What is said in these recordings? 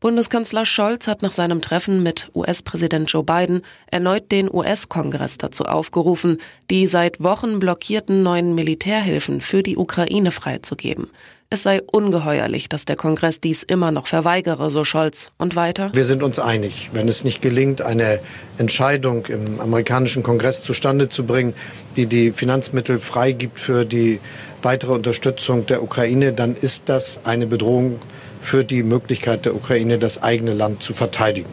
Bundeskanzler Scholz hat nach seinem Treffen mit US-Präsident Joe Biden erneut den US-Kongress dazu aufgerufen, die seit Wochen blockierten neuen Militärhilfen für die Ukraine freizugeben. Es sei ungeheuerlich, dass der Kongress dies immer noch verweigere, so Scholz. Und weiter? Wir sind uns einig, wenn es nicht gelingt, eine Entscheidung im amerikanischen Kongress zustande zu bringen, die die Finanzmittel freigibt für die weitere Unterstützung der Ukraine, dann ist das eine Bedrohung für die Möglichkeit der Ukraine, das eigene Land zu verteidigen.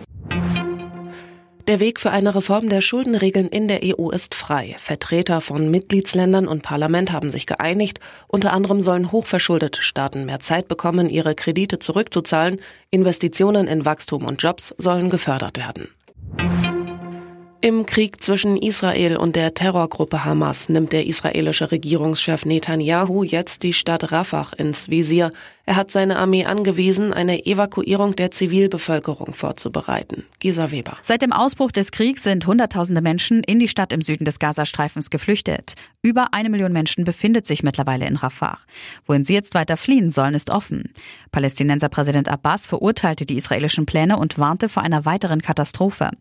Der Weg für eine Reform der Schuldenregeln in der EU ist frei. Vertreter von Mitgliedsländern und Parlament haben sich geeinigt. Unter anderem sollen hochverschuldete Staaten mehr Zeit bekommen, ihre Kredite zurückzuzahlen. Investitionen in Wachstum und Jobs sollen gefördert werden. Im Krieg zwischen Israel und der Terrorgruppe Hamas nimmt der israelische Regierungschef Netanyahu jetzt die Stadt Rafah ins Visier. Er hat seine Armee angewiesen, eine Evakuierung der Zivilbevölkerung vorzubereiten. Gisa Weber. Seit dem Ausbruch des Kriegs sind Hunderttausende Menschen in die Stadt im Süden des Gazastreifens geflüchtet. Über eine Million Menschen befindet sich mittlerweile in Rafah. Wohin sie jetzt weiter fliehen sollen, ist offen. Palästinenser Präsident Abbas verurteilte die israelischen Pläne und warnte vor einer weiteren Katastrophe.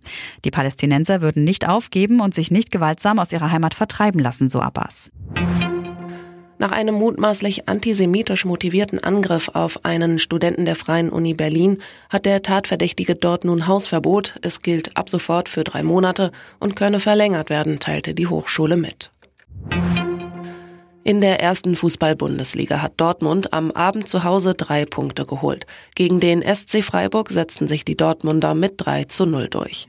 Die Palästinenser würden nicht aufgeben und sich nicht gewaltsam aus ihrer Heimat vertreiben lassen, so Abbas. Nach einem mutmaßlich antisemitisch motivierten Angriff auf einen Studenten der Freien Uni Berlin hat der Tatverdächtige dort nun Hausverbot. Es gilt ab sofort für drei Monate und könne verlängert werden, teilte die Hochschule mit. In der ersten Fußball-Bundesliga hat Dortmund am Abend zu Hause drei Punkte geholt. Gegen den SC Freiburg setzten sich die Dortmunder mit 3 zu 0 durch.